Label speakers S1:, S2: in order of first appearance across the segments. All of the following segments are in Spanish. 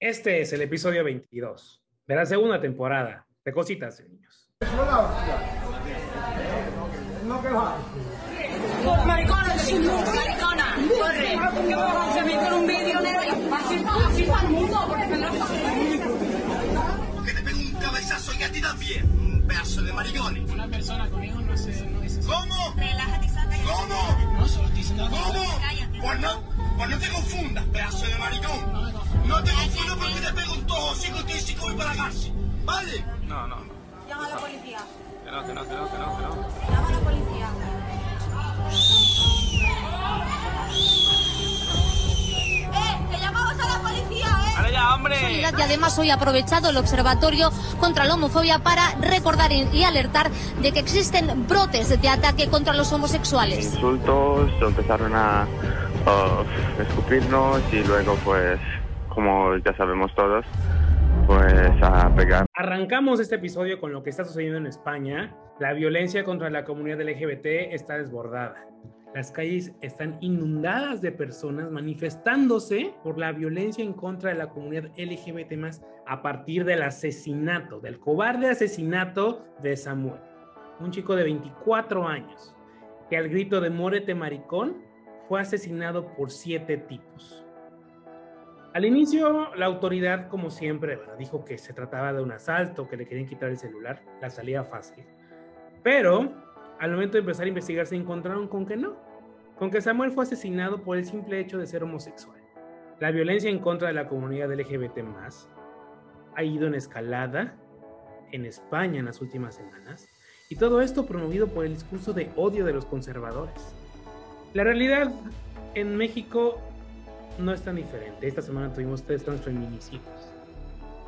S1: Este es el episodio 22 de la segunda temporada de Cositas de Niños.
S2: Maricona, maricona, corre. ¿Qué vamos a hacer? Meter un vídeo negro. Así está, así está el mundo, porque me lo
S3: que te pego un cabezazo y a ti también. Un pedazo de maricones.
S4: Una persona con hijos no, se, no es así.
S3: ¿Cómo?
S2: Relájate, Santa.
S3: ¿Cómo?
S4: No, solo estoy diciendo la
S3: ¿Cómo?
S2: Cállate.
S3: Pues no, pues no te confundas, pedazo de maricón.
S4: No
S3: te confundas porque te pego un tojo hocico y te dice que voy para la cárcel. ¿Vale?
S5: No, no, no.
S2: Llama a la policía.
S5: Que no, que no, que no, que no, que no.
S2: Llama a la policía. ¡Eh! ¡Que llamamos a la policía, eh!
S5: ¡Vale ya, hombre!
S6: Solidaridad y además hoy ha aprovechado el Observatorio contra la Homofobia para recordar y y alertar de que existen brotes de ataque contra los homosexuales.
S7: insultos, empezaron a uh, escupirnos y luego pues, como ya sabemos todos, pues a pegar.
S1: Arrancamos este episodio con lo que está sucediendo en España. La violencia contra la comunidad LGBT está desbordada. Las calles están inundadas de personas manifestándose por la violencia en contra de la comunidad LGBT a partir del asesinato, del cobarde asesinato de Samuel, un chico de 24 años, que al grito de Mórete maricón fue asesinado por siete tipos. Al inicio, la autoridad, como siempre, bueno, dijo que se trataba de un asalto, que le querían quitar el celular, la salida fácil. Pero al momento de empezar a investigar se encontraron con que no, con que Samuel fue asesinado por el simple hecho de ser homosexual. La violencia en contra de la comunidad LGBT ha ido en escalada en España en las últimas semanas y todo esto promovido por el discurso de odio de los conservadores. La realidad en México no es tan diferente. Esta semana tuvimos tres transfeminicidios.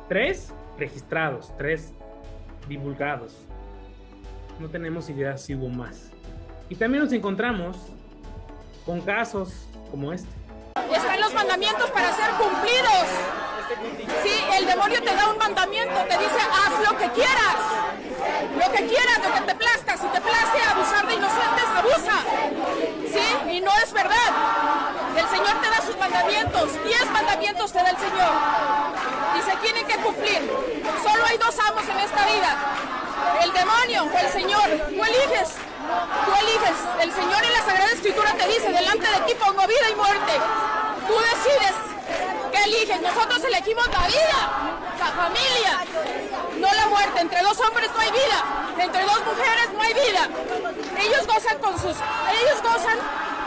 S1: Tres registrados, tres divulgados. No tenemos idea si hubo más. Y también nos encontramos con casos como este.
S8: Están los mandamientos para ser cumplidos. Sí, el demonio te da un mandamiento, te dice haz lo que quieras. Lo que quieras, lo que te plazca. Si te place abusar de inocentes, abusa. Y no es verdad. El Señor te da sus mandamientos. Diez mandamientos te da el Señor. Y se tienen que cumplir. Solo hay dos amos en esta vida. El demonio o el Señor. Tú eliges. Tú eliges. El Señor en la Sagrada Escritura te dice, delante de ti pongo vida y muerte. Tú decides qué eliges. Nosotros elegimos la vida, la familia, no la muerte. Entre dos hombres no hay vida. Entre dos mujeres no hay vida. Ellos gozan con sus, ellos gozan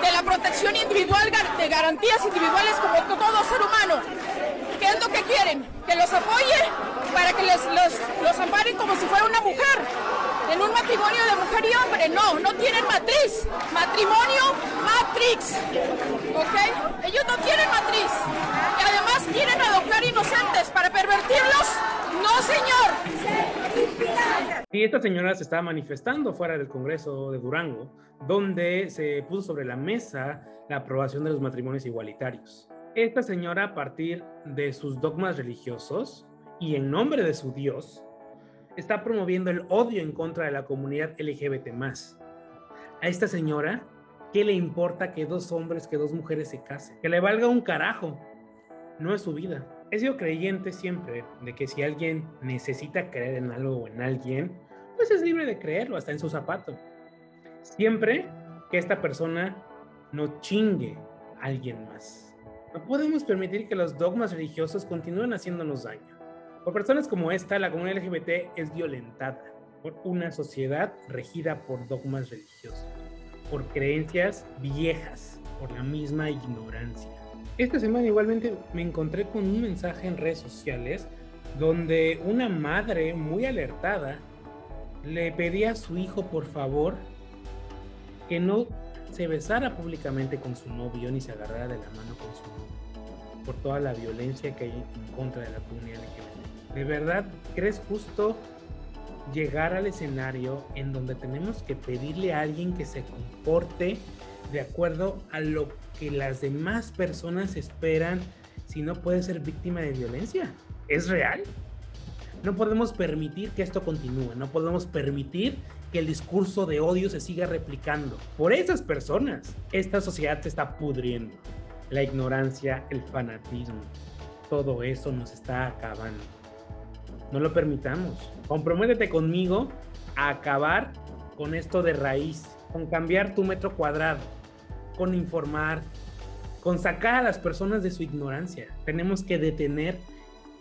S8: de la protección individual, de garantías individuales como todo ser humano. ¿Qué es lo que quieren? Que los apoye para que les, los, los amparen como si fuera una mujer. En un matrimonio de mujer y hombre, no, no tienen matriz. Matrimonio, matrix. ¿Ok? Ellos no tienen matriz. Y además quieren adoptar inocentes para pervertirlos. No, señor.
S1: Y esta señora se estaba manifestando fuera del Congreso de Durango, donde se puso sobre la mesa la aprobación de los matrimonios igualitarios. Esta señora, a partir de sus dogmas religiosos y en nombre de su Dios, está promoviendo el odio en contra de la comunidad LGBT. A esta señora, ¿qué le importa que dos hombres, que dos mujeres se casen? Que le valga un carajo. No es su vida. He sido creyente siempre de que si alguien necesita creer en algo o en alguien, pues es libre de creerlo, hasta en su zapato. Siempre que esta persona no chingue a alguien más. No podemos permitir que los dogmas religiosos continúen haciéndonos daño. Por personas como esta, la comunidad LGBT es violentada por una sociedad regida por dogmas religiosos, por creencias viejas, por la misma ignorancia. Esta semana igualmente me encontré con un mensaje en redes sociales donde una madre muy alertada le pedía a su hijo por favor que no se besara públicamente con su novio ni se agarrara de la mano con su novio por toda la violencia que hay en contra de la comunidad LGBT. ¿De verdad crees justo llegar al escenario en donde tenemos que pedirle a alguien que se comporte de acuerdo a lo que las demás personas esperan si no puede ser víctima de violencia? ¿Es real? No podemos permitir que esto continúe, no podemos permitir que el discurso de odio se siga replicando. Por esas personas, esta sociedad se está pudriendo. La ignorancia, el fanatismo. todo eso nos está acabando. No lo permitamos. Comprométete conmigo a acabar con esto de raíz, con cambiar tu metro cuadrado, con informar, con sacar a las personas de su ignorancia. Tenemos que detener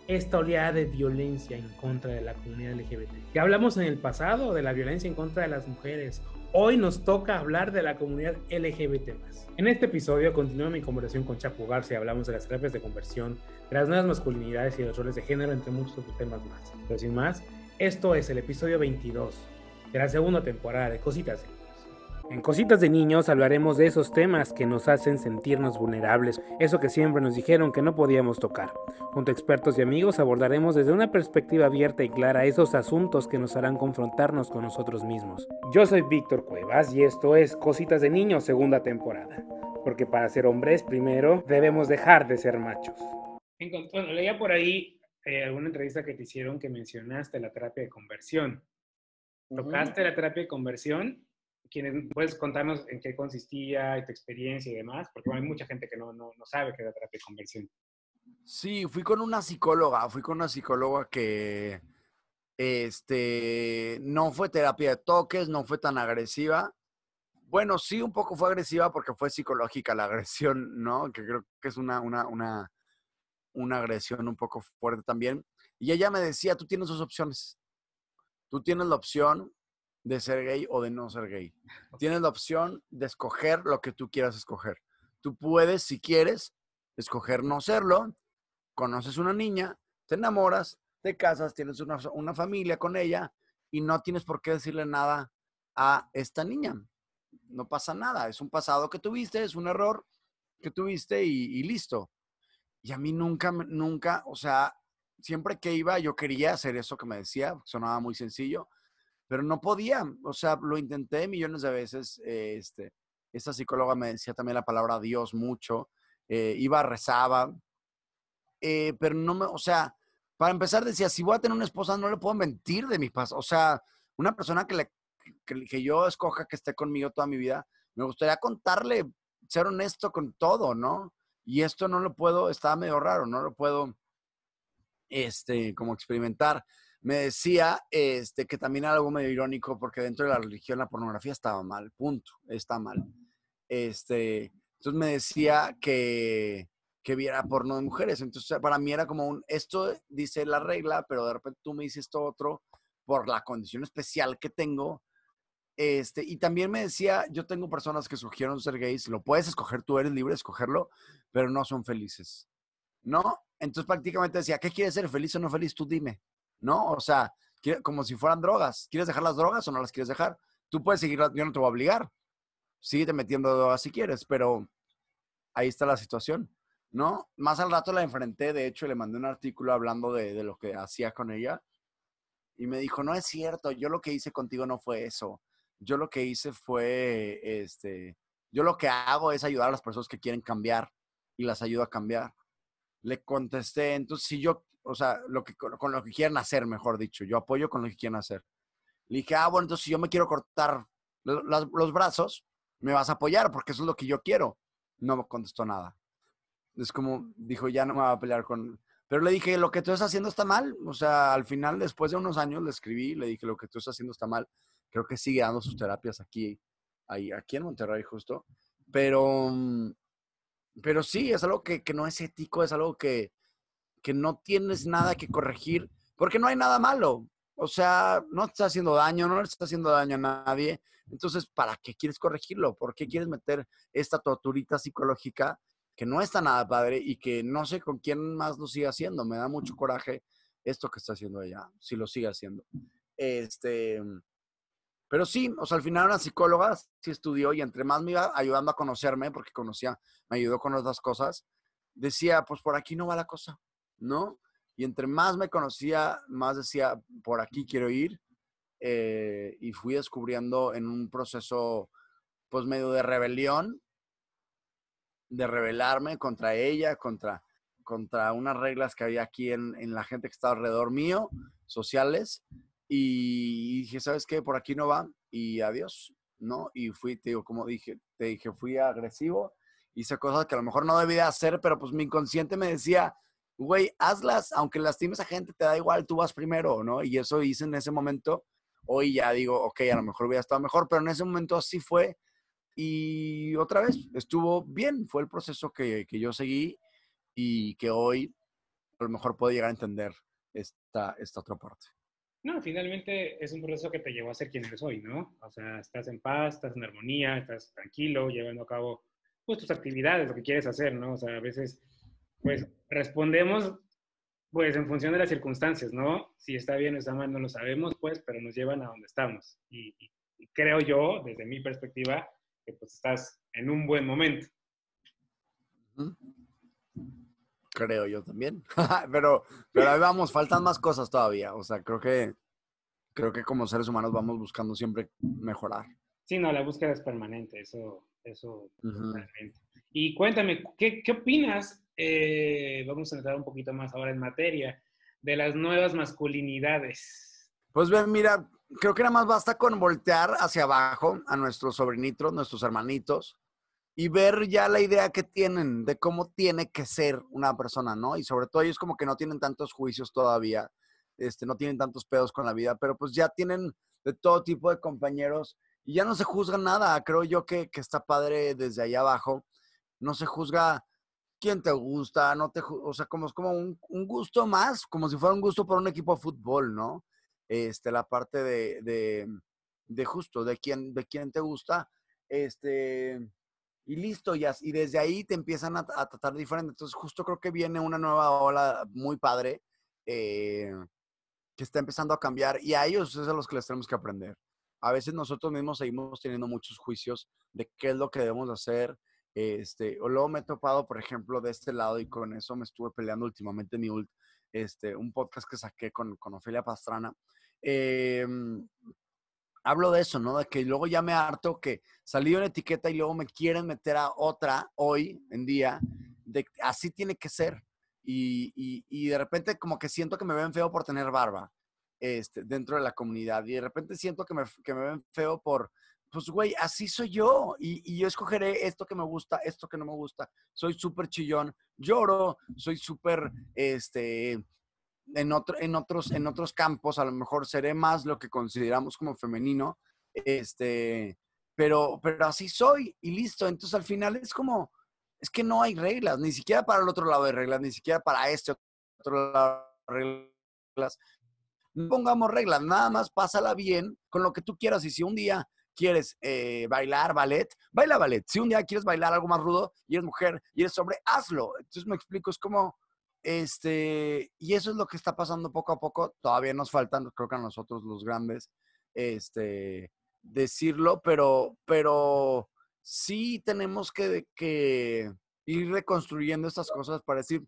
S1: esta oleada de violencia en contra de la comunidad LGBT. Ya hablamos en el pasado de la violencia en contra de las mujeres. Hoy nos toca hablar de la comunidad LGBT. En este episodio continúo mi conversación con Chapo Garza y hablamos de las terapias de conversión, de las nuevas masculinidades y de los roles de género, entre muchos otros temas más. Pero sin más, esto es el episodio 22 de la segunda temporada de Cositas en Cositas de Niños hablaremos de esos temas que nos hacen sentirnos vulnerables, eso que siempre nos dijeron que no podíamos tocar. Junto a expertos y amigos abordaremos desde una perspectiva abierta y clara esos asuntos que nos harán confrontarnos con nosotros mismos. Yo soy Víctor Cuevas y esto es Cositas de Niños segunda temporada, porque para ser hombres primero debemos dejar de ser machos. Bueno, leía por ahí eh, alguna entrevista que te hicieron que mencionaste la terapia de conversión. ¿Tocaste la terapia de conversión? Quienes puedes contarnos en qué consistía tu experiencia y demás, porque hay mucha gente que no, no, no sabe qué es la terapia de conversión.
S9: Sí, fui con una psicóloga, fui con una psicóloga que este, no fue terapia de toques, no fue tan agresiva. Bueno, sí, un poco fue agresiva porque fue psicológica la agresión, ¿no? Que creo que es una, una, una, una agresión un poco fuerte también. Y ella me decía, tú tienes dos opciones. Tú tienes la opción de ser gay o de no ser gay. Tienes la opción de escoger lo que tú quieras escoger. Tú puedes, si quieres, escoger no serlo. Conoces una niña, te enamoras, te casas, tienes una, una familia con ella y no tienes por qué decirle nada a esta niña. No pasa nada. Es un pasado que tuviste, es un error que tuviste y, y listo. Y a mí nunca, nunca, o sea, siempre que iba yo quería hacer eso que me decía, sonaba muy sencillo, pero no podía, o sea, lo intenté millones de veces. Eh, este, esta psicóloga me decía también la palabra Dios mucho, eh, iba, rezaba, eh, pero no me, o sea, para empezar decía, si voy a tener una esposa, no le puedo mentir de mi pasado. O sea, una persona que, le, que, yo escoja que esté conmigo toda mi vida, me gustaría contarle, ser honesto con todo, ¿no? Y esto no lo puedo, estaba medio raro, no lo puedo, este, como experimentar me decía este, que también era algo medio irónico porque dentro de la religión la pornografía estaba mal, punto, está mal. Este, entonces me decía que, que viera porno de mujeres. Entonces para mí era como un, esto dice la regla, pero de repente tú me dices esto otro por la condición especial que tengo. Este, y también me decía, yo tengo personas que sugieren ser gays, lo puedes escoger, tú eres libre de escogerlo, pero no son felices. ¿No? Entonces prácticamente decía, ¿qué quieres ser, feliz o no feliz? Tú dime. ¿No? O sea, como si fueran drogas. ¿Quieres dejar las drogas o no las quieres dejar? Tú puedes seguir, yo no te voy a obligar. Sigue metiendo drogas si quieres, pero ahí está la situación, ¿no? Más al rato la enfrenté, de hecho, le mandé un artículo hablando de, de lo que hacía con ella y me dijo, no es cierto, yo lo que hice contigo no fue eso. Yo lo que hice fue, este, yo lo que hago es ayudar a las personas que quieren cambiar y las ayudo a cambiar. Le contesté, entonces si yo o sea, lo que, con, lo que quieran hacer, mejor dicho. Yo apoyo con lo que quieran hacer. Le dije, ah, bueno, entonces si yo me quiero cortar los, brazos, me vas a apoyar porque eso es lo que yo quiero. No me contestó nada. Es como, dijo, ya no me va a pelear con... Pero le dije, lo que tú estás haciendo está mal. O sea, al final, después de unos años, le escribí, le dije, lo que tú estás haciendo está mal. Creo que sigue dando sus terapias aquí, ahí, aquí en Monterrey justo. Pero, mm, pero sí, es algo que, que no es ético, es algo que, que no tienes nada que corregir, porque no hay nada malo. O sea, no te está haciendo daño, no le está haciendo daño a nadie. Entonces, ¿para qué quieres corregirlo? ¿Por qué quieres meter esta torturita psicológica que no está nada padre y que no sé con quién más lo sigue haciendo? Me da mucho coraje esto que está haciendo ella, si lo sigue haciendo. Este, pero sí, o sea, al final una psicóloga sí estudió y entre más me iba ayudando a conocerme, porque conocía, me ayudó con otras cosas, decía, pues por aquí no va la cosa. ¿No? Y entre más me conocía, más decía, por aquí quiero ir. Eh, y fui descubriendo en un proceso, pues medio de rebelión, de rebelarme contra ella, contra, contra unas reglas que había aquí en, en la gente que estaba alrededor mío, sociales. Y dije, ¿sabes qué? Por aquí no va. Y adiós, ¿no? Y fui, te digo, como dije, te dije, fui agresivo, hice cosas que a lo mejor no debía hacer, pero pues mi inconsciente me decía, güey, hazlas, aunque lastimes a gente, te da igual, tú vas primero, ¿no? Y eso hice en ese momento. Hoy ya digo, ok, a lo mejor hubiera estado mejor, pero en ese momento así fue. Y otra vez, estuvo bien, fue el proceso que, que yo seguí y que hoy a lo mejor puedo llegar a entender esta, esta otra parte.
S1: No, finalmente es un proceso que te llevó a ser quien eres hoy, ¿no? O sea, estás en paz, estás en armonía, estás tranquilo, llevando a cabo pues tus actividades, lo que quieres hacer, ¿no? O sea, a veces pues respondemos pues en función de las circunstancias, ¿no? Si está bien o está mal no lo sabemos, pues, pero nos llevan a donde estamos. Y, y- y creo yo, desde mi perspectiva, que pues estás en un buen momento.
S9: Creo yo también. pero, pero ahí vamos, faltan más cosas todavía. O sea, creo que, creo que como seres humanos vamos buscando siempre mejorar.
S1: Sí, no, la búsqueda es permanente, eso, eso totalmente. Y cuéntame, ¿qué, qué opinas? eh, vamos a entrar un poquito más ahora en materia de las nuevas masculinidades.
S9: Pues ven, mira, creo que nada más basta con voltear hacia abajo a nuestros sobrinitos, nuestros hermanitos, y ver ya la idea que tienen de cómo tiene que ser una persona, ¿no? Y sobre todo ellos como que no tienen tantos juicios todavía, este, no tienen tantos pedos con la vida, pero pues ya tienen de todo tipo de compañeros y ya no se juzga nada. Creo yo que, que está padre desde allá abajo. No se juzga quién te gusta, no te, o sea, como es como un, gusto más, como si fuera un gusto por un equipo de fútbol, ¿no? Este, la parte de, de, justo, de quién, de quién te gusta, este, y listo, y desde ahí te empiezan a, a tratar diferente. Entonces, justo creo que viene una nueva ola muy padre eh, que está empezando a cambiar y a ellos es a los que les tenemos que aprender. A veces nosotros mismos seguimos teniendo muchos juicios de qué es lo que debemos hacer. Este, o luego me he topado, por ejemplo, de este lado y con eso me estuve peleando últimamente en mi ult- este, un podcast que saqué con, con Ofelia Pastrana. Em, hablo de eso, ¿no? De que luego ya me harto que salí de una etiqueta y luego me quieren meter a otra hoy en día, de así tiene que ser. Y, y- y de repente como que siento que me ven feo por tener barba este, dentro de la comunidad. Y de repente siento que me, que me ven feo por, pues güey, así soy yo. Y, yo escogeré esto que me gusta, esto que no me gusta. Soy súper chillón, lloro, soy súper, este, en, otro, en, otros, en otros campos a lo mejor seré más lo que consideramos como femenino, este, pero, pero así soy y listo. Entonces al final es como, es que no hay reglas, ni siquiera para el otro lado hay reglas, ni siquiera para este otro lado hay reglas. No pongamos reglas, nada más pásala bien con lo que tú quieras. Y si un día quieres eh, bailar ballet, baila ballet. Si un día quieres bailar algo más rudo y eres mujer y eres hombre, hazlo. Entonces me explico, es como, este, y eso es lo que está pasando poco a poco. Todavía nos faltan, creo que a nosotros los grandes, este, decirlo, pero, pero sí tenemos que, que ir reconstruyendo estas cosas para decir,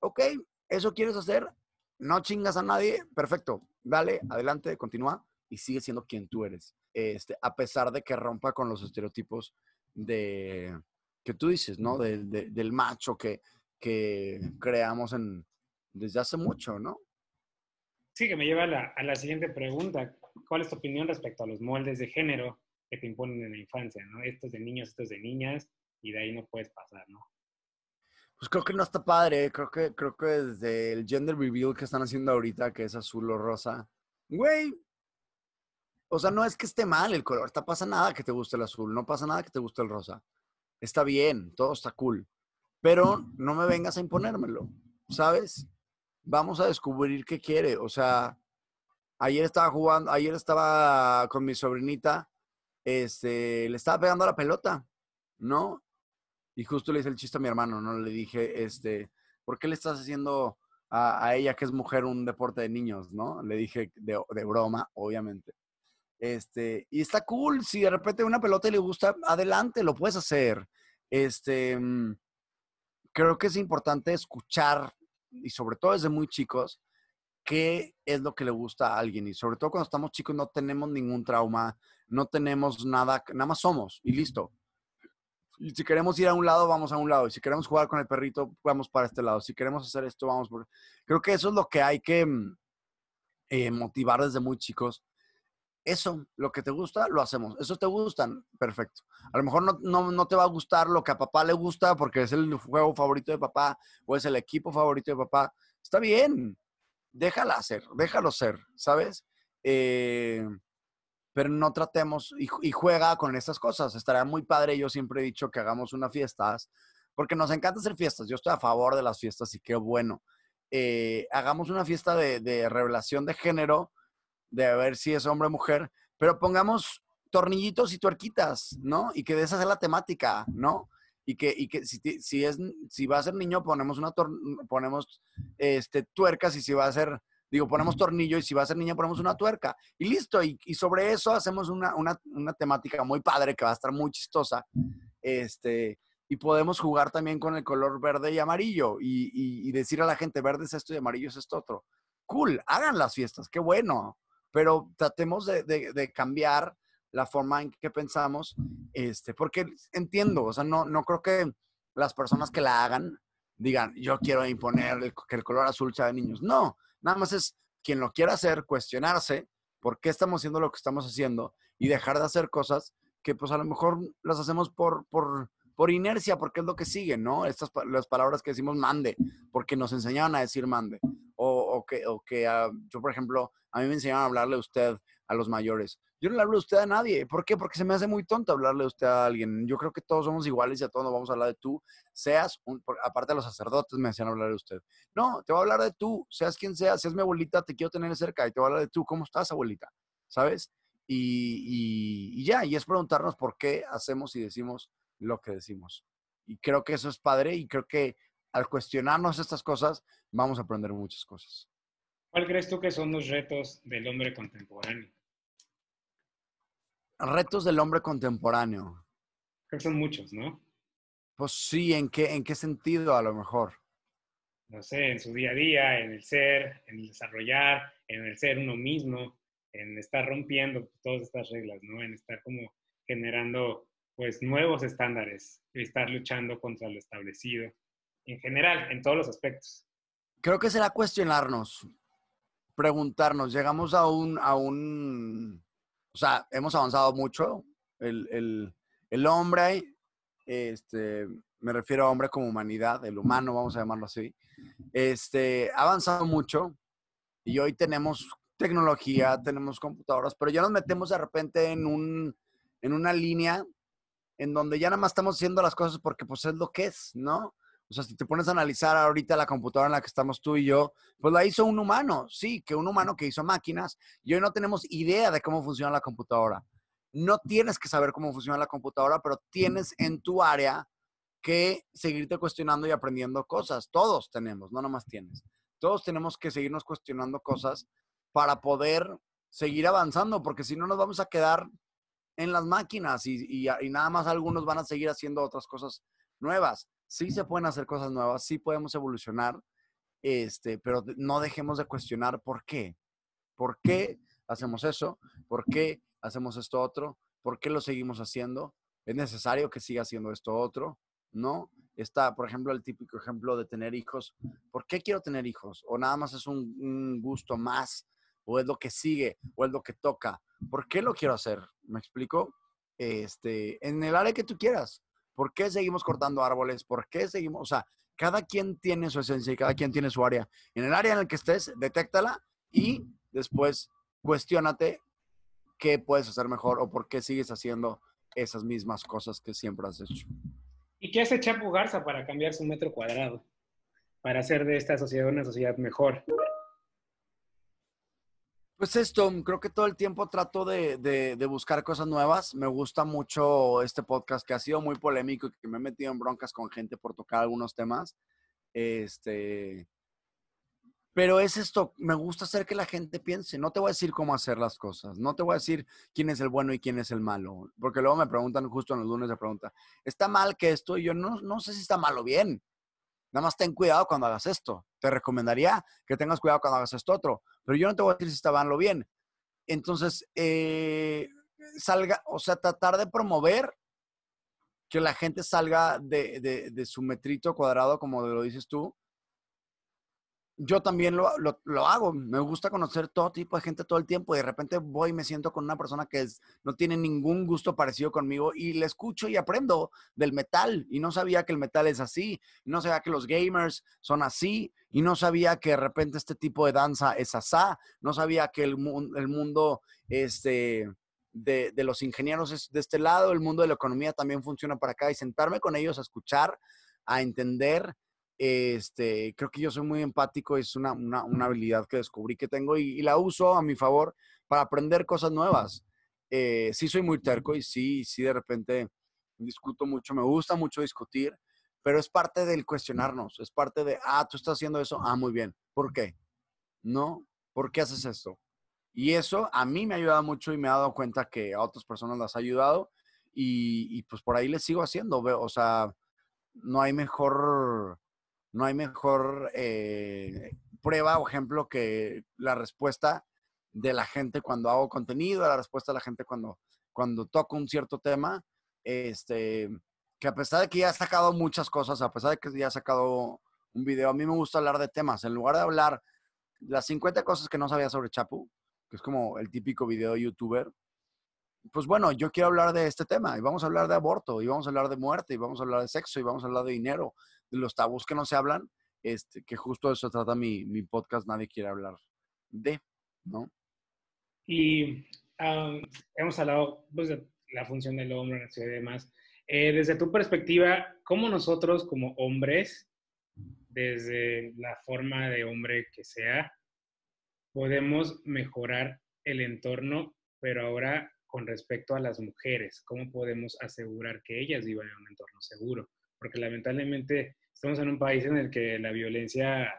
S9: ok, eso quieres hacer, no chingas a nadie, perfecto, dale, adelante, continúa y sigue siendo quien tú eres. Este, a pesar de que rompa con los estereotipos de que tú dices, ¿no? De- de- del macho que, que creamos en, desde hace mucho, ¿no?
S1: Sí, que me lleva a la, a la siguiente pregunta. ¿Cuál es tu opinión respecto a los moldes de género que te imponen en la infancia, ¿no? Estos de niños, estos de niñas, y de ahí no puedes pasar, ¿no?
S9: Pues creo que no está padre. Creo que, creo que desde el gender reveal que están haciendo ahorita, que es azul o rosa, güey. O sea, no es que esté mal el color. No pasa nada que te guste el azul. No pasa nada que te guste el rosa. Está bien, todo está cool. Pero no me vengas a imponérmelo, ¿sabes? Vamos a descubrir qué quiere. O sea, ayer estaba jugando, ayer estaba con mi sobrinita, este, le estaba pegando a la pelota, ¿no? Y justo le hice el chiste a mi hermano, ¿no? Le dije, este, ¿por qué le estás haciendo a, ella, que es mujer, un deporte de niños, ¿no? Le dije de, de broma, obviamente. Este, y está cool, si de repente una pelota le gusta, adelante, lo puedes hacer. Este, mm, creo que es importante escuchar, y sobre todo desde muy chicos, qué es lo que le gusta a alguien. Y sobre todo cuando estamos chicos no tenemos ningún trauma, no tenemos nada, nada más somos y listo. Y si queremos ir a un lado, vamos a un lado. Y si queremos jugar con el perrito, vamos para este lado. Si queremos hacer esto, vamos por... Creo que eso es lo que hay que mm, eh, motivar desde muy chicos. Eso, lo que te gusta, lo hacemos. Eso te gustan, perfecto. A lo mejor no, no, no, te va a gustar lo que a papá le gusta porque es el juego favorito de papá o es el equipo favorito de papá. Está bien, déjala hacer, déjalo ser, ¿sabes? Eh, pero no tratemos y, juega con estas cosas. Estaría muy padre, yo siempre he dicho que hagamos una fiestas, porque nos encanta hacer fiestas. Yo estoy a favor de las fiestas y qué bueno. Eh, hagamos una fiesta de revelación de género de ver si es hombre o mujer, pero pongamos tornillitos y tuerquitas, ¿no? Y que de esa sea la temática, ¿no? Y que, y que si, si, es, si va a ser niño, ponemos, una ponemos este, tuercas y si va a ser, digo, ponemos tornillo y si va a ser niña, ponemos una tuerca. Y listo, y, y sobre eso hacemos una, una, una, temática muy padre que va a estar muy chistosa. Este, y podemos jugar también con el color verde y amarillo y, y, y decir a la gente, verde es esto y amarillo es esto otro. Cool, hagan las fiestas, qué bueno pero tratemos de, de, de, cambiar la forma en que pensamos, este, porque entiendo, o sea, no, no creo que las personas que la hagan digan, yo quiero imponer el, que el color azul sea de niños. No, nada más es quien lo quiera hacer, cuestionarse por qué estamos haciendo lo que estamos haciendo y dejar de hacer cosas que pues a lo mejor las hacemos por, por, por inercia, porque es lo que sigue, ¿no? Estas las palabras que decimos mande, porque nos enseñaron a decir mande. O, que, o que uh, yo, por ejemplo, a mí me enseñaron a hablarle a usted a los mayores. Yo no le hablo a usted a nadie. ¿Por qué? Porque se me hace muy tonto hablarle a usted a alguien. Yo creo que todos somos iguales y a todos nos vamos a hablar de tú. Seas, un, aparte de los sacerdotes me decían hablar de usted. No, te voy a hablar de tú. Seas quien seas, seas mi abuelita, te quiero tener cerca y te voy a hablar de tú. ¿Cómo estás, abuelita? ¿Sabes? Y, y, y ya, y es preguntarnos por qué hacemos y decimos lo que decimos. Y creo que eso es padre y creo que al cuestionarnos estas cosas vamos a aprender muchas cosas.
S1: ¿Cuál crees tú que son los retos del hombre contemporáneo?
S9: Retos del hombre contemporáneo.
S1: Creo que son muchos, ¿no?
S9: Pues sí, ¿en qué, ¿en qué sentido a lo mejor?
S1: No sé, en su día a día, en el ser, en el desarrollar, en el ser uno mismo, en estar rompiendo todas estas reglas, ¿no? En estar como generando pues nuevos estándares, estar luchando contra lo establecido, en general, en todos los aspectos.
S9: Creo que será cuestionarnos, preguntarnos, llegamos a un, a un, o sea, hemos avanzado mucho, el, el, el hombre, este, me refiero a hombre como humanidad, el humano, vamos a llamarlo así, este, ha avanzado mucho y hoy tenemos tecnología, tenemos computadoras, pero ya nos metemos de repente en, un, en una línea en donde ya nada más estamos haciendo las cosas porque pues es lo que es, ¿no? O sea, si te pones a analizar ahorita la computadora en la que estamos tú y yo, pues la hizo un humano, sí, que un humano que hizo máquinas y hoy no tenemos idea de cómo funciona la computadora. No tienes que saber cómo funciona la computadora, pero tienes en tu área que seguirte cuestionando y aprendiendo cosas. Todos tenemos, no nomás tienes. Todos tenemos que seguirnos cuestionando cosas para poder seguir avanzando, porque si no nos vamos a quedar en las máquinas y, y, y, nada más algunos van a seguir haciendo otras cosas nuevas. Sí se pueden hacer cosas nuevas, sí podemos evolucionar, este, pero no dejemos de cuestionar por qué. ¿Por qué hacemos eso? ¿Por qué hacemos esto otro? ¿Por qué lo seguimos haciendo? ¿Es necesario que siga haciendo esto otro? ¿No? Está, por ejemplo, el típico ejemplo de tener hijos. ¿Por qué quiero tener hijos? ¿O nada más es un, un gusto más? ¿O es lo que sigue? ¿O es lo que toca? ¿Por qué lo quiero hacer? ¿Me explico? Este, en el área que tú quieras. ¿Por qué seguimos cortando árboles? ¿Por qué seguimos? O sea, cada quien tiene su esencia y cada quien tiene su área. En el área en el que estés, detéctala y después cuestiónate qué puedes hacer mejor o por qué sigues haciendo esas mismas cosas que siempre has hecho.
S1: ¿Y qué hace Chapo Garza para cambiar su metro cuadrado? Para hacer de esta sociedad una sociedad mejor.
S9: Pues esto, creo que todo el tiempo trato de, de, de, buscar cosas nuevas. Me gusta mucho este podcast que ha sido muy polémico y que me he metido en broncas con gente por tocar algunos temas. Este, pero es esto, me gusta hacer que la gente piense. No te voy a decir cómo hacer las cosas. No te voy a decir quién es el bueno y quién es el malo. Porque luego me preguntan, justo en los lunes me preguntan, ¿está mal que esto? Y yo no, no sé si está mal o bien. Nada más ten cuidado cuando hagas esto. Te recomendaría que tengas cuidado cuando hagas esto otro. Pero yo no te voy a decir si está mal bien. Entonces, eh, salga, o sea, tratar de promover que la gente salga de, de, de, su metrito cuadrado, como lo dices tú, yo también lo, lo- lo hago. Me gusta conocer todo tipo de gente todo el tiempo. Y de repente voy y me siento con una persona que es- no tiene ningún gusto parecido conmigo y le escucho y aprendo del metal. Y no sabía que el metal es así. No sabía que los gamers son así. Y no sabía que de repente este tipo de danza es asá. No sabía que el, el mundo este, de, de los ingenieros es de este lado. El mundo de la economía también funciona para acá. Y sentarme con ellos a escuchar, a entender este, creo que yo soy muy empático, es una, una, una habilidad que descubrí que tengo y, y la uso a mi favor para aprender cosas nuevas. Eh, sí soy muy terco y sí, sí de repente discuto mucho, me gusta mucho discutir, pero es parte del cuestionarnos, es parte de, ah, tú estás haciendo eso, ah, muy bien, ¿por qué? ¿No? ¿Por qué haces esto? Y eso a mí me ha ayudado mucho y me he dado cuenta que a otras personas las ha ayudado y, y pues por ahí les sigo haciendo, o sea, no hay mejor no hay mejor eh, prueba o ejemplo que la respuesta de la gente cuando hago contenido, la respuesta de la gente cuando, cuando toco un cierto tema, este, que a pesar de que ya he sacado muchas cosas, a pesar de que ya he sacado un video, a mí me gusta hablar de temas. En lugar de hablar las 50 cosas que no sabía sobre Chapu, que es como el típico video de youtuber, pues bueno, yo quiero hablar de este tema y vamos a hablar de aborto y vamos a hablar de muerte y vamos a hablar de sexo y vamos a hablar de dinero, de los tabús que no se hablan, este, que justo eso trata mi, mi podcast, nadie quiere hablar de, ¿no?
S10: Y hemos hablado pues, de la función del hombre la sociedad y demás. Eh, desde tu perspectiva, ¿cómo nosotros como hombres, desde la forma de hombre que sea, podemos mejorar el entorno, pero ahora con respecto a las mujeres? ¿Cómo podemos asegurar que ellas vivan en un entorno seguro? Porque lamentablemente estamos en un país en el que la violencia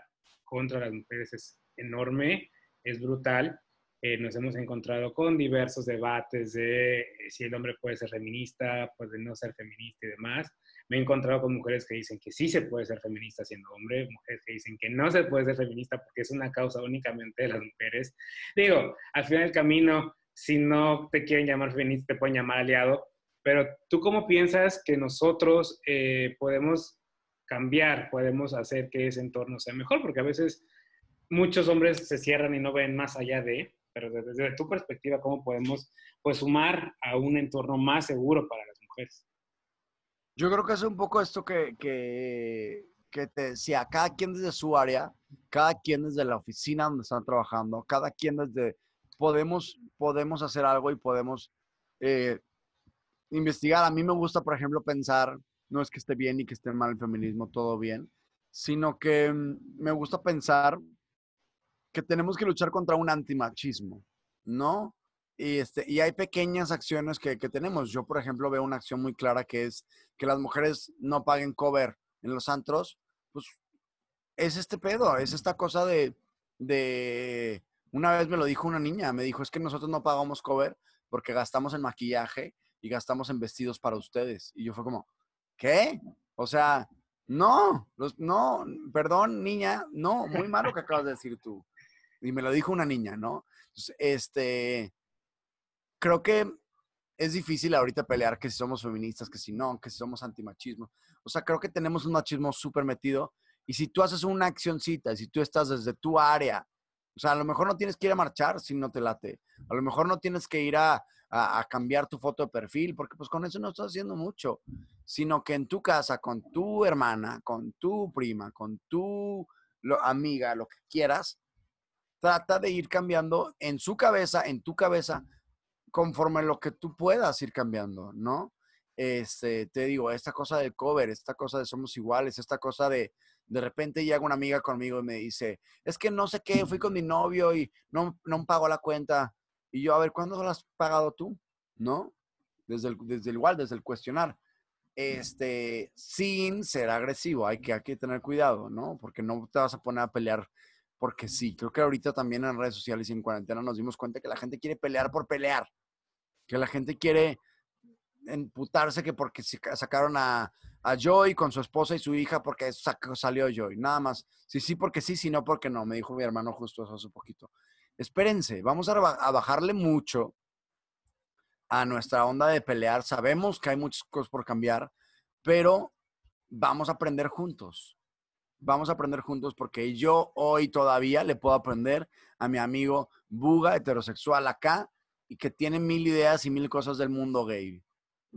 S10: contra las mujeres es enorme, es brutal. Eh, nos hemos encontrado con diversos debates de eh, si el hombre puede ser feminista, puede no ser feminista y demás. Me he encontrado con mujeres que dicen que sí se puede ser feminista siendo hombre, mujeres que dicen que no se puede ser feminista porque es una causa únicamente de las mujeres. Digo, al final del camino, si no te quieren llamar feminista, te pueden llamar aliado, pero tú cómo piensas que nosotros eh, podemos cambiar, podemos hacer que ese entorno sea mejor, porque a veces muchos hombres se cierran y no ven más allá de, pero desde, tu perspectiva, ¿cómo podemos pues sumar a un entorno más seguro para las mujeres?
S9: Yo creo que es un poco esto que, que, que te decía, cada quien desde su área, cada quien desde la oficina donde están trabajando, cada quien desde, podemos, podemos hacer algo y podemos eh, investigar. A mí me gusta, por ejemplo, pensar, no es que esté bien y que esté mal el feminismo, todo bien, sino que mm, me gusta pensar que tenemos que luchar contra un antimachismo, ¿no? Y, este, y hay pequeñas acciones que, que tenemos. Yo, por ejemplo, veo una acción muy clara que es que las mujeres no paguen cover en los antros, pues es este pedo, es esta cosa de, de, una vez me lo dijo una niña, me dijo, es que nosotros no pagamos cover porque gastamos en maquillaje y gastamos en vestidos para ustedes. Y yo fue como, ¿qué? O sea, no, los, no, perdón, niña, no, muy malo que acabas de decir tú. Y me lo dijo una niña, ¿no? Entonces, este, creo que es difícil ahorita pelear que si somos feministas, que si no, que si somos antimachismo. O sea, creo que tenemos un machismo súper metido. Y si tú haces una accioncita, si tú estás desde tu área, o sea, a lo mejor no tienes que ir a marchar si no te late. A lo mejor no tienes que ir a, a, cambiar tu foto de perfil, porque pues con eso no estás haciendo mucho. Sino que en tu casa, con tu hermana, con tu prima, con tu amiga, lo que quieras, trata de ir cambiando en su cabeza, en tu cabeza, conforme lo que tú puedas ir cambiando, ¿no? Este, te digo, esta cosa del cover, esta cosa de somos iguales, esta cosa de de repente llega una amiga conmigo y me dice, es que no sé qué, fui con mi novio y no, no pagó la cuenta. Y yo, a ver, ¿cuándo lo has pagado tú? ¿No? Desde el, desde el igual, desde el cuestionar. Este, sin ser agresivo, hay que, hay que tener cuidado, ¿no? Porque no te vas a poner a pelear porque sí. Creo que ahorita también en redes sociales y en cuarentena nos dimos cuenta que la gente quiere pelear por pelear. Que la gente quiere emputarse que porque sacaron a, a Joy con su esposa y su hija porque salió Joy. Nada más. Sí, sí, porque sí, sí, no, porque no. Me dijo mi hermano justo eso hace poquito. Espérense, vamos a, a bajarle mucho a nuestra onda de pelear. Sabemos que hay muchas cosas por cambiar, pero vamos a aprender juntos. vamos a aprender juntos porque yo hoy todavía le puedo aprender a mi amigo Buga, heterosexual acá, y que tiene mil ideas y mil cosas del mundo gay.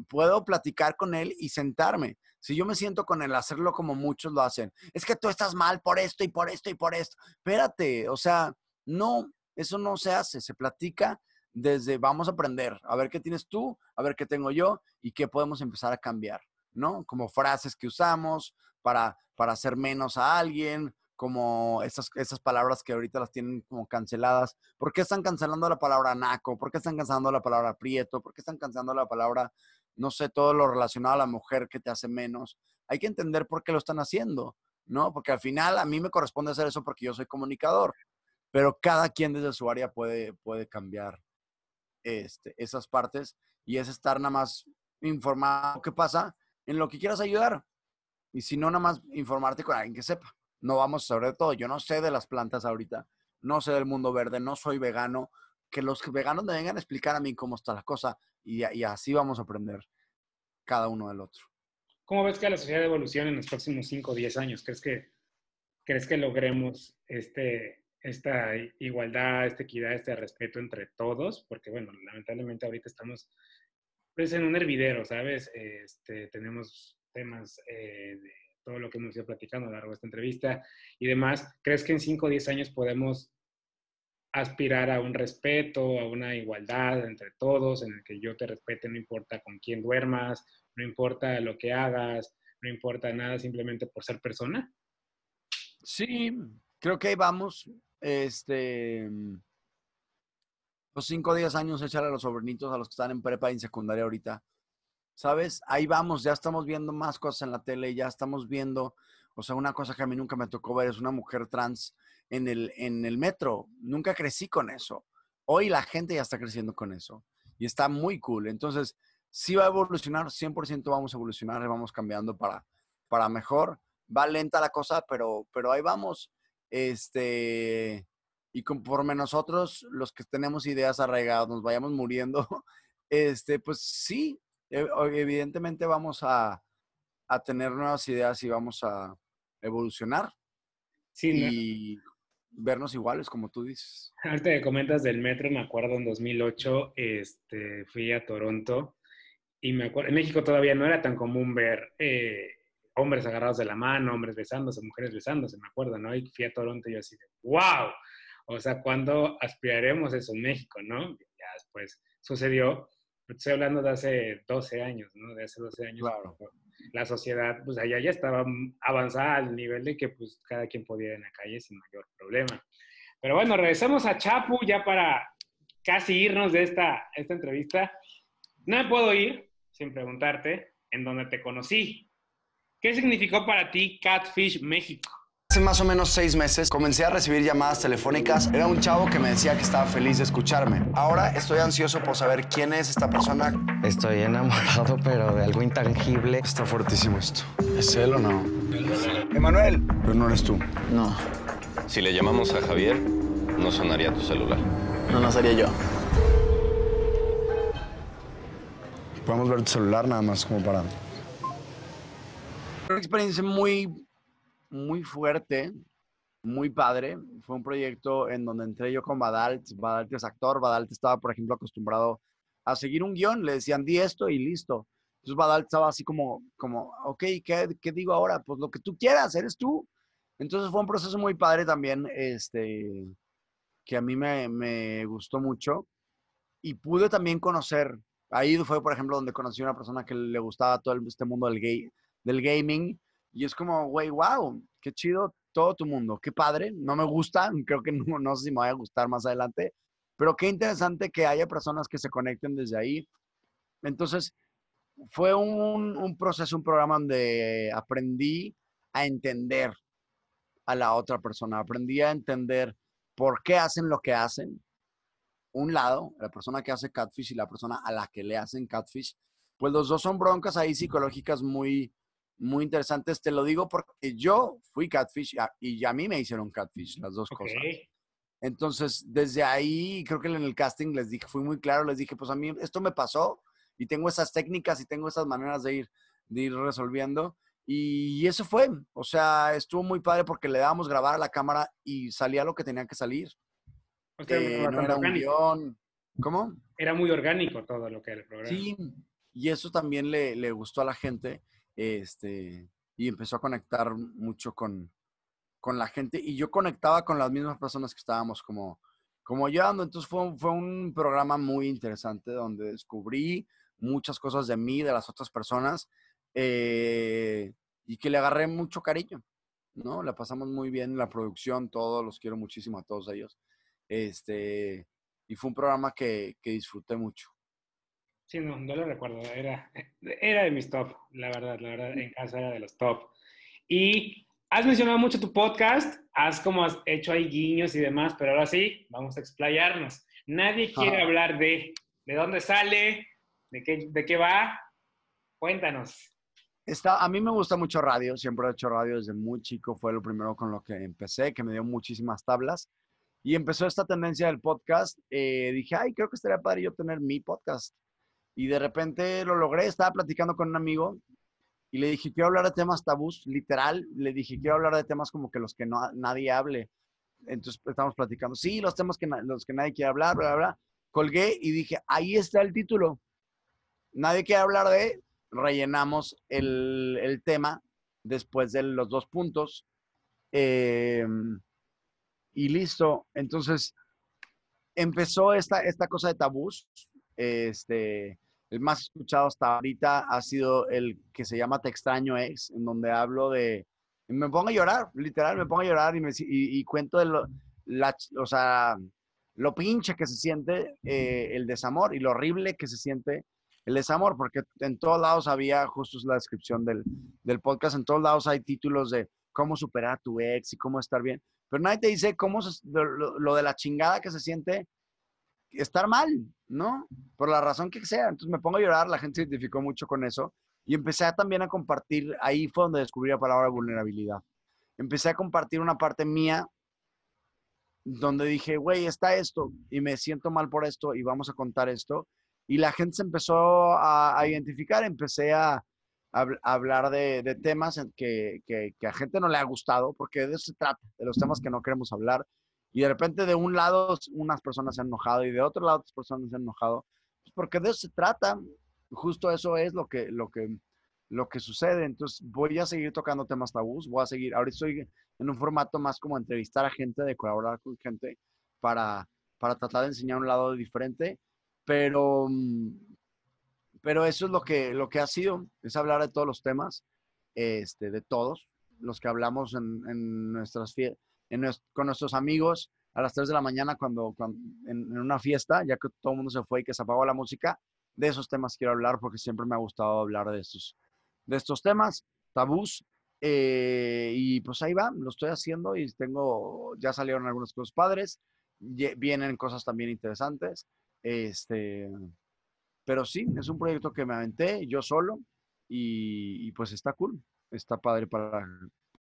S9: Puedo platicar con él y sentarme. Si yo me siento con él, hacerlo como muchos lo hacen. Es que tú estás mal por esto y por esto y por esto. Espérate, o sea, no, eso no se hace. Se platica desde vamos a aprender, a ver qué tienes tú, a ver qué tengo yo y qué podemos empezar a cambiar, ¿no? Como frases que usamos para, para hacer menos a alguien, como esas, esas palabras que ahorita las tienen como canceladas. ¿Por qué están cancelando la palabra naco? ¿Por qué están cancelando la palabra prieto? ¿Por qué están cancelando la palabra, no sé, todo lo relacionado a la mujer que te hace menos? Hay que entender por qué lo están haciendo, ¿no? Porque al final a mí me corresponde hacer eso porque yo soy comunicador, pero cada quien desde su área puede, puede cambiar este, esas partes y es estar nada más informado qué pasa en lo que quieras ayudar. Y si no, nada más informarte con alguien que sepa no vamos sobre todo. Yo no sé de las plantas ahorita, no sé del mundo verde, no soy vegano. Que los veganos me vengan a explicar a mí cómo está la cosa y, y así vamos a aprender cada uno del otro.
S10: ¿Cómo ves que la sociedad evoluciona en los próximos 5 o 10 años? ¿Crees que, ¿Crees que logremos este, esta igualdad, esta equidad, este respeto entre todos? Porque, bueno, lamentablemente ahorita estamos pues, en un hervidero, ¿sabes? Este, tenemos temas eh, de todo lo que hemos ido platicando a lo largo de esta entrevista y demás, ¿crees que en 5 o 10 años podemos aspirar a un respeto, a una igualdad entre todos, en el que yo te respete, no importa con quién duermas, no importa lo que hagas, no importa nada simplemente por ser persona?
S9: Sí, creo que ahí vamos. Este, los 5 o 10 años echarle a los sobrinitos, a los que están en prepa y en secundaria ahorita, ¿sabes? Ahí vamos, ya estamos viendo más cosas en la tele, ya estamos viendo, o sea, una cosa que a mí nunca me tocó ver es una mujer trans en el, en el metro. Nunca crecí con eso. Hoy la gente ya está creciendo con eso y está muy cool. Entonces, sí va a evolucionar, 100% vamos a evolucionar, vamos cambiando para, para mejor. Va lenta la cosa, pero, pero ahí vamos. Este, y conforme nosotros, los que tenemos ideas arraigadas, nos vayamos muriendo, este, pues sí, e, evidentemente vamos a, tener nuevas ideas y vamos a evolucionar.
S10: Sí,
S9: y vernos iguales, como tú dices.
S10: Ahorita que comentas del metro, me acuerdo en 2008, este, fui a Toronto y me acuerdo, en México todavía no era tan común ver eh, hombres agarrados de la mano, hombres besándose, mujeres besándose, me acuerdo, ¿no? Y fui a Toronto y yo así de, wow, o sea, ¿cuándo aspiraremos eso en México, no? Ya después sucedió estoy hablando de hace 12 años, ¿no? De hace 12 años.
S9: Claro.
S10: La sociedad, pues allá ya estaba avanzada al nivel de que pues cada quien podía ir en la calle sin mayor problema. Pero bueno, regresamos a Chapu ya para casi irnos de esta, esta entrevista. No me puedo ir sin preguntarte en dónde te conocí. ¿Qué significó para ti Catfish México?
S9: Hace más o menos seis meses comencé a recibir llamadas telefónicas. Era un chavo que me decía que estaba feliz de escucharme. Ahora estoy ansioso por saber quién es esta persona.
S11: Estoy enamorado, pero de algo intangible.
S9: Está fuertísimo esto. ¿Es él o no? Emanuel. Pero no eres tú.
S11: No.
S5: Si le llamamos a Javier, no sonaría tu celular.
S11: No, no sería yo.
S9: Podemos ver tu celular nada más como para... Una experiencia muy muy fuerte, muy padre. Fue un proyecto en donde entré yo con Badalt. Badalt es actor. Badalt estaba, por ejemplo, acostumbrado a seguir un guion. Le decían, di esto y listo. Entonces Badalt estaba así como, como ok, ¿qué, ¿qué, digo ahora? Pues lo que tú quieras, eres tú. Entonces fue un proceso muy padre también, este, que a mí me, me gustó mucho. Y pude también conocer, ahí fue, por ejemplo, donde conocí a una persona que le gustaba todo este mundo del, gay, del gaming y es como, güey, wow, qué chido todo tu mundo, qué padre. No me gusta, creo que no, no sé si me vaya a gustar más adelante, pero qué interesante que haya personas que se conecten desde ahí. Entonces, fue un, un proceso, un programa donde aprendí a entender a la otra persona, aprendí a entender por qué hacen lo que hacen. Un lado, la persona que hace catfish y la persona a la que le hacen catfish, pues los dos son broncas ahí psicológicas muy, muy interesantes. Te lo digo porque yo fui catfish y a mí me hicieron catfish, las dos cosas. Entonces, desde ahí, creo que en el casting les dije, fui muy claro, les dije, pues a mí esto me pasó y tengo esas técnicas y tengo esas maneras de ir, de ir resolviendo. Y eso fue, o sea, estuvo muy padre porque le dábamos grabar a la cámara y salía lo que tenía que salir.
S10: O sea,
S9: Eh, no era un guion. ¿Cómo?
S10: Era muy orgánico todo lo que era el programa.
S9: Sí, y eso también le, le gustó a la gente, este, y empezó a conectar mucho con, con la gente, y yo conectaba con las mismas personas que estábamos como, como llevando, entonces fue, fue un programa muy interesante donde descubrí muchas cosas de mí, de las otras personas, eh, y que le agarré mucho cariño, ¿no? La pasamos muy bien, la producción, todos, los quiero muchísimo a todos ellos, este, y fue un programa que, que disfruté mucho.
S10: Sí, no, no lo recuerdo. Era, era de mis top, la verdad, la verdad, en casa era de los top. Y has mencionado mucho tu podcast, has como has hecho ahí guiños y demás, pero ahora sí, vamos a explayarnos. Nadie quiere
S9: Ah.
S10: hablar de de dónde sale, de qué, de qué va. Cuéntanos.
S9: Está, a mí me gusta mucho radio, siempre he hecho radio desde muy chico, fue lo primero con lo que empecé, que me dio muchísimas tablas. Y empezó esta tendencia del podcast, eh, dije, ay, creo que estaría padre yo tener mi podcast. Y de repente lo logré, estaba platicando con un amigo y le dije, quiero hablar de temas tabús, literal, le dije, quiero hablar de temas como que los que no, nadie hable. Entonces estamos platicando, sí, los temas que, los que nadie quiere hablar, bla, bla. Colgué y dije, ahí está el título. Nadie quiere hablar de, rellenamos el, tema después de los dos puntos. eh, y listo. Entonces, empezó esta, esta cosa de tabús. Este, el más escuchado hasta ahorita ha sido el que se llama Te extraño ex, en donde hablo de, me pongo a llorar, literal, me pongo a llorar y, me, y, y cuento de lo, la, o sea, lo pinche que se siente eh, el desamor y lo horrible que se siente el desamor, porque en todos lados había, justo es la descripción del, del podcast, en todos lados hay títulos de cómo superar a tu ex y cómo estar bien, pero nadie te dice cómo se- lo- lo de la chingada que se siente estar mal, ¿no? Por la razón que sea. Entonces me pongo a llorar, la gente se identificó mucho con eso y empecé también a compartir, ahí fue donde descubrí la palabra vulnerabilidad. Empecé a compartir una parte mía donde dije, güey, está esto y me siento mal por esto y vamos a contar esto. Y la gente se empezó a, identificar, empecé a, a habl- a hablar de, temas que, que, que a gente no le ha gustado, porque de eso se trata, de los temas que no queremos hablar. Y de repente de un lado unas personas se han enojado y de otro lado otras personas se han enojado, pues porque de eso se trata. Justo eso es lo que, lo que, lo que sucede. Entonces voy a seguir tocando temas tabús, voy a seguir, ahorita estoy en un formato más como entrevistar a gente, de colaborar con gente para, para tratar de enseñar un lado diferente, pero, mm, pero eso es lo que, lo que ha sido, es hablar de todos los temas, este, de todos, los que hablamos en, en nuestras fie- en con nuestros amigos a las 3 de la mañana cuando, cuando- en, en una fiesta, ya que todo el mundo se fue y que se apagó la música, de esos temas quiero hablar porque siempre me ha gustado hablar de estos, de estos temas, tabús, eh, y pues ahí va, lo estoy haciendo y tengo, ya salieron algunas cosas padres, vienen cosas también interesantes, este, pero sí, es un proyecto que me aventé yo solo y, y pues está cool, está padre para,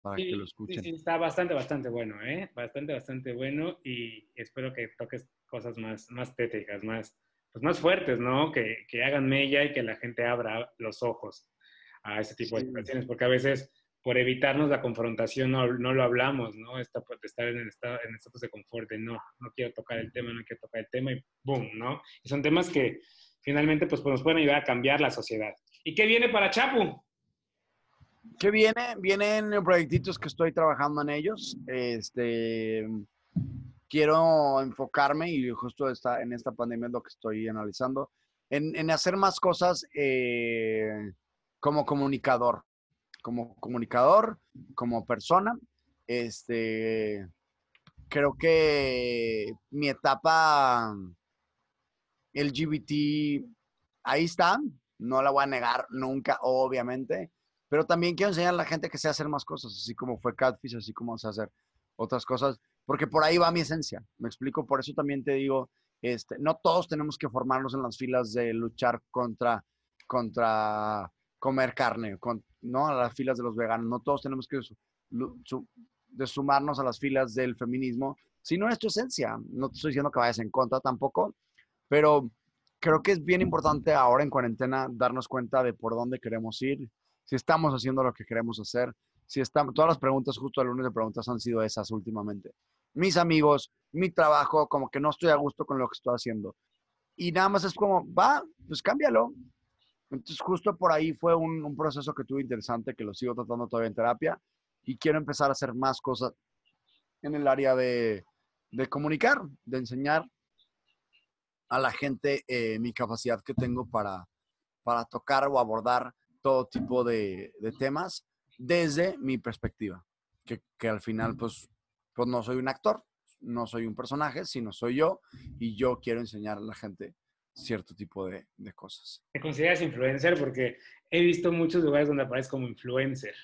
S9: para
S10: Sí,
S9: que lo escuchen.
S10: sí, está bastante, bastante bueno, ¿eh? Bastante, bastante bueno y espero que toques cosas más, más tétricas, más, pues más fuertes, ¿no? Que, que hagan mella y que la gente abra los ojos a ese tipo de
S9: Sí.
S10: situaciones, porque a veces por evitarnos la confrontación no, no lo hablamos, ¿no? Esta, pues, de estar en el estado, en estatus de confort, de no, no quiero tocar el tema, no quiero tocar el tema y ¡boom! ¿no? Y son temas que finalmente pues, pues, nos pueden ayudar a cambiar la sociedad. ¿Y qué viene para Chapu?
S9: ¿Qué viene? Vienen proyectitos que estoy trabajando en ellos. Este, quiero enfocarme y justo está, en esta pandemia lo que estoy analizando, en, en hacer más cosas eh, como comunicador, como comunicador, como persona. Este, creo que mi etapa LGBT ahí está, no la voy a negar nunca, obviamente, pero también quiero enseñar a la gente que sé hacer más cosas, así como fue Catfish, así como sé hacer otras cosas, porque por ahí va mi esencia, me explico, por eso también te digo, este, no todos tenemos que formarnos en las filas de luchar contra, contra comer carne, ¿no? A las filas de los veganos, no todos tenemos que sumarnos a las filas del feminismo, sino es tu esencia, no te estoy diciendo que vayas en contra tampoco, pero creo que es bien importante ahora en cuarentena darnos cuenta de por dónde queremos ir, si estamos haciendo lo que queremos hacer, si estamos, todas las preguntas, justo el lunes de preguntas han sido esas últimamente. Mis amigos, mi trabajo, como que no estoy a gusto con lo que estoy haciendo. Y nada más es como, va, pues cámbialo. Entonces justo por ahí fue un, proceso que tuve interesante, que lo sigo tratando todavía en terapia y quiero empezar a hacer más cosas en el área de, de comunicar, de enseñar a la gente eh, mi capacidad que tengo para, para tocar o abordar todo tipo de, de temas desde mi perspectiva, que, que, al final pues, pues no soy un actor, no soy un personaje, sino soy yo y yo quiero enseñar a la gente cierto tipo de, de cosas.
S1: ¿Te consideras influencer? Porque he visto muchos lugares donde apareces como influencer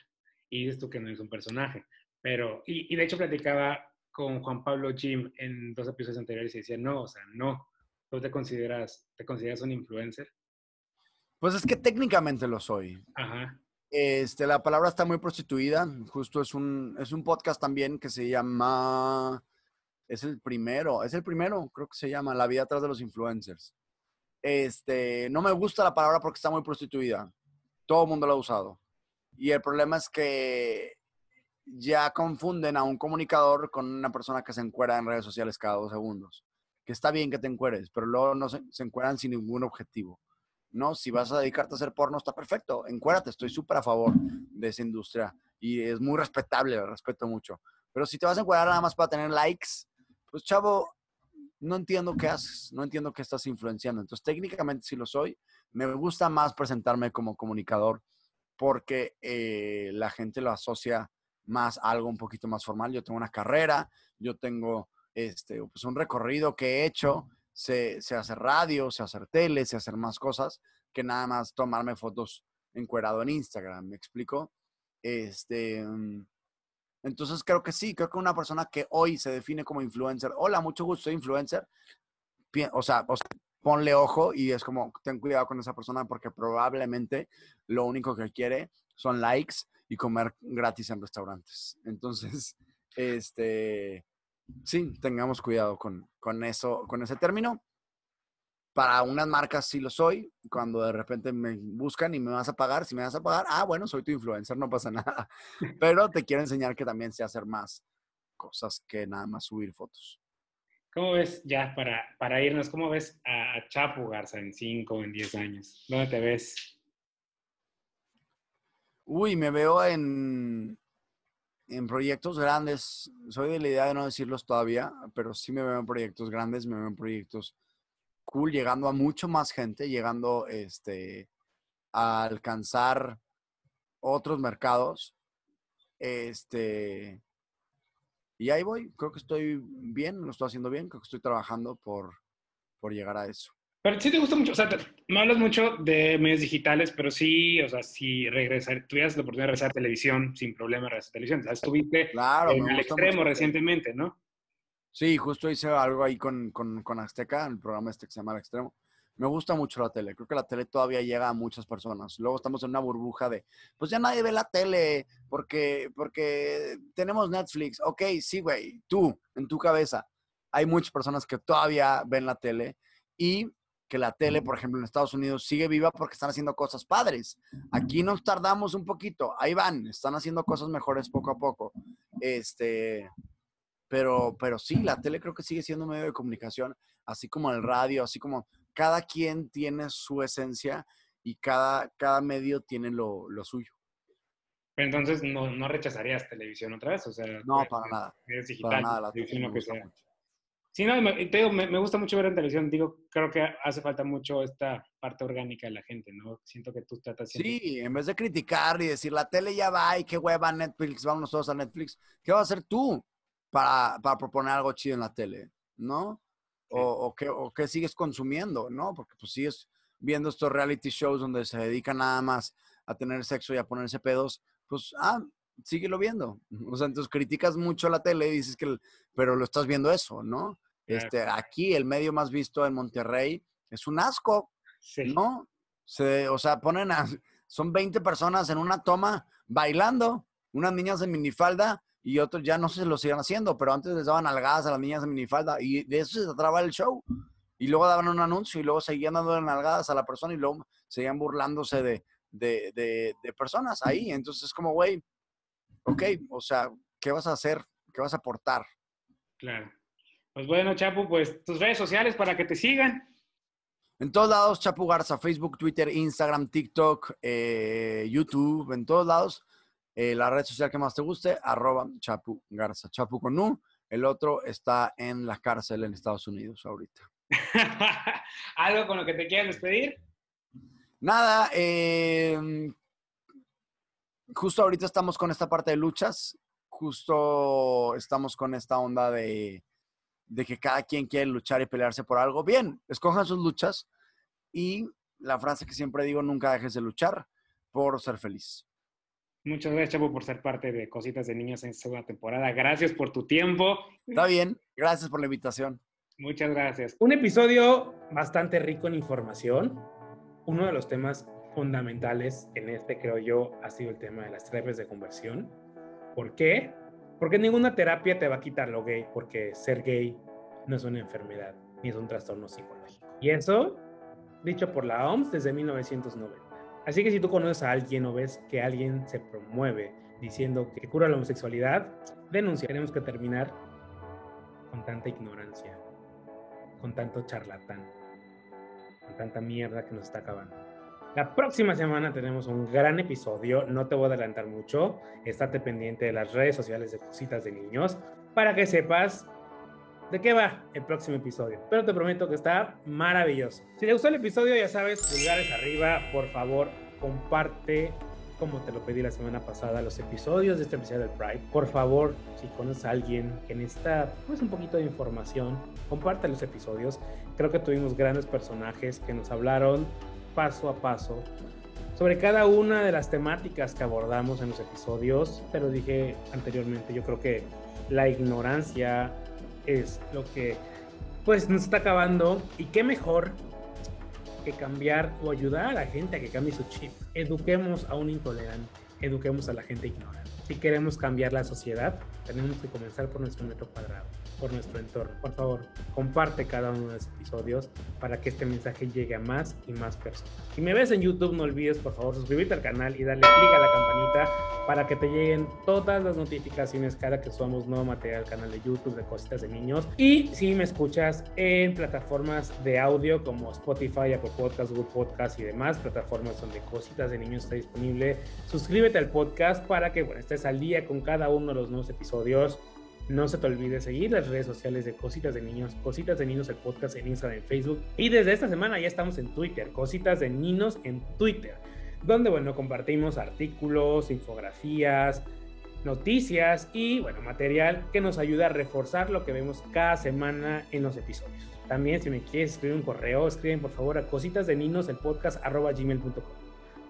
S1: y dices tú que no es un personaje, pero, y, y de hecho platicaba con Juan Pablo Jim en dos episodios anteriores y decía, no, o sea, no, ¿tú te consideras, te consideras un influencer?
S9: Pues es que técnicamente lo soy.
S1: Ajá.
S9: Este, la palabra está muy prostituida. Justo es un, es un podcast también que se llama. Es el primero, es el primero, creo que se llama La vida atrás de los influencers. Este, no me gusta la palabra porque está muy prostituida. Todo el mundo lo ha usado. Y el problema es que ya confunden a un comunicador con una persona que se encuera en redes sociales cada dos segundos. Que está bien que te encueres, pero luego no se, se encueran sin ningún objetivo. ¿No? Si vas a dedicarte a hacer porno, está perfecto, encuérdate, estoy súper a favor de esa industria y es muy respetable, respeto mucho. Pero si te vas a encuadrar nada más para tener likes, pues chavo, no entiendo qué haces, no entiendo qué estás influenciando. Entonces, técnicamente sí lo soy. Me gusta más presentarme como comunicador porque eh, la gente lo asocia más a algo un poquito más formal. Yo tengo una carrera, yo tengo este, pues un recorrido que he hecho sé, sé, hacer radio, sé hacer tele, sé hacer más cosas que nada más tomarme fotos encuerado en Instagram, ¿me explico? Este, entonces creo que sí, creo que una persona que hoy se define como influencer, hola, mucho gusto, influencer, o o sea, ponle ojo y es como, ten cuidado con esa persona porque probablemente lo único que quiere son likes y comer gratis en restaurantes. Entonces, este, sí, tengamos cuidado con, con eso, con ese término. Para unas marcas sí lo soy. Cuando de repente me buscan y me vas a pagar, si me vas a pagar, ah, bueno, soy tu influencer, no pasa nada. Pero te quiero enseñar que también sé hacer más cosas que nada más subir fotos.
S1: ¿Cómo ves, ya para, para irnos, cómo ves a Chapo Garza en 5 o en 10 años? ¿Dónde te ves?
S9: Uy, me veo en, en proyectos grandes, soy de la idea de no decirlos todavía, pero sí me veo en proyectos grandes, me veo en proyectos cool, llegando a mucho más gente, llegando este, a alcanzar otros mercados. Este, y ahí voy, creo que estoy bien, lo estoy haciendo bien, creo que estoy trabajando por, por llegar a eso.
S1: Pero sí te gusta mucho, o me hablas mucho de medios digitales, pero sí, o sea, si regresar, tuvieras la oportunidad de regresar a televisión, sin problema regresar a televisión. O sea, estuviste
S9: claro,
S1: en el extremo recientemente, ¿no?
S9: Sí, justo hice algo ahí con, con, con Azteca, el programa este que se llama El Extremo. Me gusta mucho la tele, creo que la tele todavía llega a muchas personas. Luego estamos en una burbuja de, pues ya nadie ve la tele porque, porque tenemos Netflix. Ok, sí, güey, tú, en tu cabeza. Hay muchas personas que todavía ven la tele y que la tele, por ejemplo, en Estados Unidos sigue viva porque están haciendo cosas padres. Aquí nos tardamos un poquito, ahí van, están haciendo cosas mejores poco a poco. Este, pero, pero sí, la tele creo que sigue siendo un medio de comunicación, así como el radio, así como cada quien tiene su esencia y cada, cada medio tiene lo, lo suyo.
S1: Pero entonces no, no, rechazarías televisión otra vez, o sea,
S9: no, para nada.
S1: Es digital,
S9: para nada, la
S1: televisión, lo que sea. Mucho. Sí, no, me, te digo, me, me, gusta mucho ver en televisión. Digo, creo que hace falta mucho esta parte orgánica de la gente, ¿no? Siento que tú tratas
S9: siempre... Sí, en vez de criticar y decir, la tele ya va y qué hueva Netflix, vamos todos a Netflix, ¿qué vas a hacer tú para, para proponer algo chido en la tele, ¿no? O, o, qué, o qué sigues consumiendo, ¿no? Porque pues sigues viendo estos reality shows donde se dedican nada más a tener sexo y a ponerse pedos, pues, ah, síguelo viendo. O sea, entonces criticas mucho la tele y dices que, pero lo estás viendo eso, ¿no? Este, aquí el medio más visto en Monterrey es un asco, sí. ¿no? Se, o sea, ponen a, son 20 personas en una toma bailando, unas niñas en minifalda y otros ya no sé si lo sigan haciendo, pero antes les daban algadas a las niñas en minifalda y de eso se trataba el show. Y luego daban un anuncio y luego seguían dando nalgadas a la persona y luego seguían burlándose de, de, de- de personas ahí. Entonces es como, güey, ok, o sea, ¿qué vas a hacer? ¿Qué vas a aportar?
S1: Claro. Pues bueno, Chapu, pues tus redes sociales para que te sigan.
S9: En todos lados, Chapu Garza, Facebook, Twitter, Instagram, TikTok, eh, YouTube, en todos lados. Eh, la red social que más te guste, arroba Chapu Garza. Chapu con U. El otro está en la cárcel en Estados Unidos ahorita.
S1: ¿Algo con lo que te quieras despedir?
S9: Nada, eh, justo ahorita estamos con esta parte de luchas, justo estamos con esta onda de, de que cada quien quiere luchar y pelearse por algo. Bien, escojan sus luchas y la frase que siempre digo, nunca dejes de luchar por ser feliz.
S1: Muchas gracias, Chapu, por ser parte de Cositas de Niños en segunda temporada. Gracias por tu tiempo.
S9: Está bien, gracias por la invitación.
S1: Muchas gracias. Un episodio bastante rico en información. Uno de los temas fundamentales en este, creo yo, ha sido el tema de las terapias de conversión. ¿Por qué? Porque ninguna terapia te va a quitar lo gay, porque ser gay no es una enfermedad ni es un trastorno psicológico. Y eso, dicho por la OMS desde 1990. Así que si tú conoces a alguien o ves que alguien se promueve diciendo que cura la homosexualidad, denuncia. Tenemos que terminar con tanta ignorancia, con tanto charlatán, con tanta mierda que nos está acabando. La próxima semana tenemos un gran episodio, no te voy a adelantar mucho, estate pendiente de las redes sociales de Cositas de Niños para que sepas de qué va el próximo episodio. Pero te prometo que está maravilloso. Si te gustó el episodio, ya sabes, pulgares arriba, por favor, comparte como te lo pedí la semana pasada, los episodios de este especial del Pride. Por favor, si conoces a alguien que necesita pues, un poquito de información, comparte los episodios. Creo que tuvimos grandes personajes que nos hablaron paso a paso sobre cada una de las temáticas que abordamos en los episodios. Pero dije anteriormente, yo creo que la ignorancia es lo que pues nos está acabando y qué mejor que cambiar o ayudar a la gente a que cambie su chip. Eduquemos a un intolerante, eduquemos a la gente ignorante. Si queremos cambiar la sociedad, tenemos que comenzar por nuestro metro cuadrado, por nuestro entorno. Por favor, comparte cada uno de los episodios para que este mensaje llegue a más y más personas. Si me ves en YouTube, no olvides, por favor, suscribirte al canal y darle clic a la campanita para que te lleguen todas las notificaciones cada que subamos nuevo material al canal de YouTube de Cositas de Niños. Y si me escuchas en plataformas de audio como Spotify, Apple Podcasts, Google Podcasts y demás, plataformas donde Cositas de Niños está disponible, suscríbete al podcast para que bueno, estés al día con cada uno de los nuevos episodios. No se te olvide seguir las redes sociales de Cositas de Niños, Cositas de Niños, el podcast en Instagram, en Facebook. Y desde esta semana ya estamos en Twitter, Cositas de Niños en Twitter, donde, bueno, compartimos artículos, infografías, noticias y, bueno, material que nos ayuda a reforzar lo que vemos cada semana en los episodios. También, si me quieres escribir un correo, escriben por favor a cositas de niños el podcast.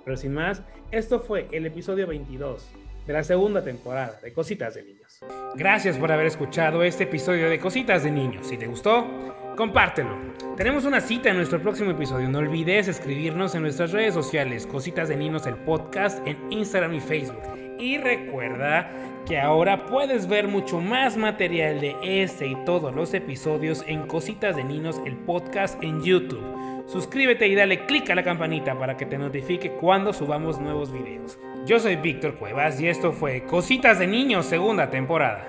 S1: Pero sin más, esto fue el episodio 22 de la segunda temporada de Cositas de Niños. Gracias por haber escuchado este episodio de Cositas de Niños. Si te gustó, compártelo. Tenemos una cita en nuestro próximo episodio. No olvides escribirnos en nuestras redes sociales, Cositas de Niños, el podcast, en Instagram y Facebook. Y recuerda que ahora puedes ver mucho más material de este y todos los episodios en Cositas de Niños, el podcast en YouTube. Suscríbete y dale click a la campanita para que te notifique cuando subamos nuevos videos. Yo soy Víctor Cuevas y esto fue Cositas de Niños segunda temporada.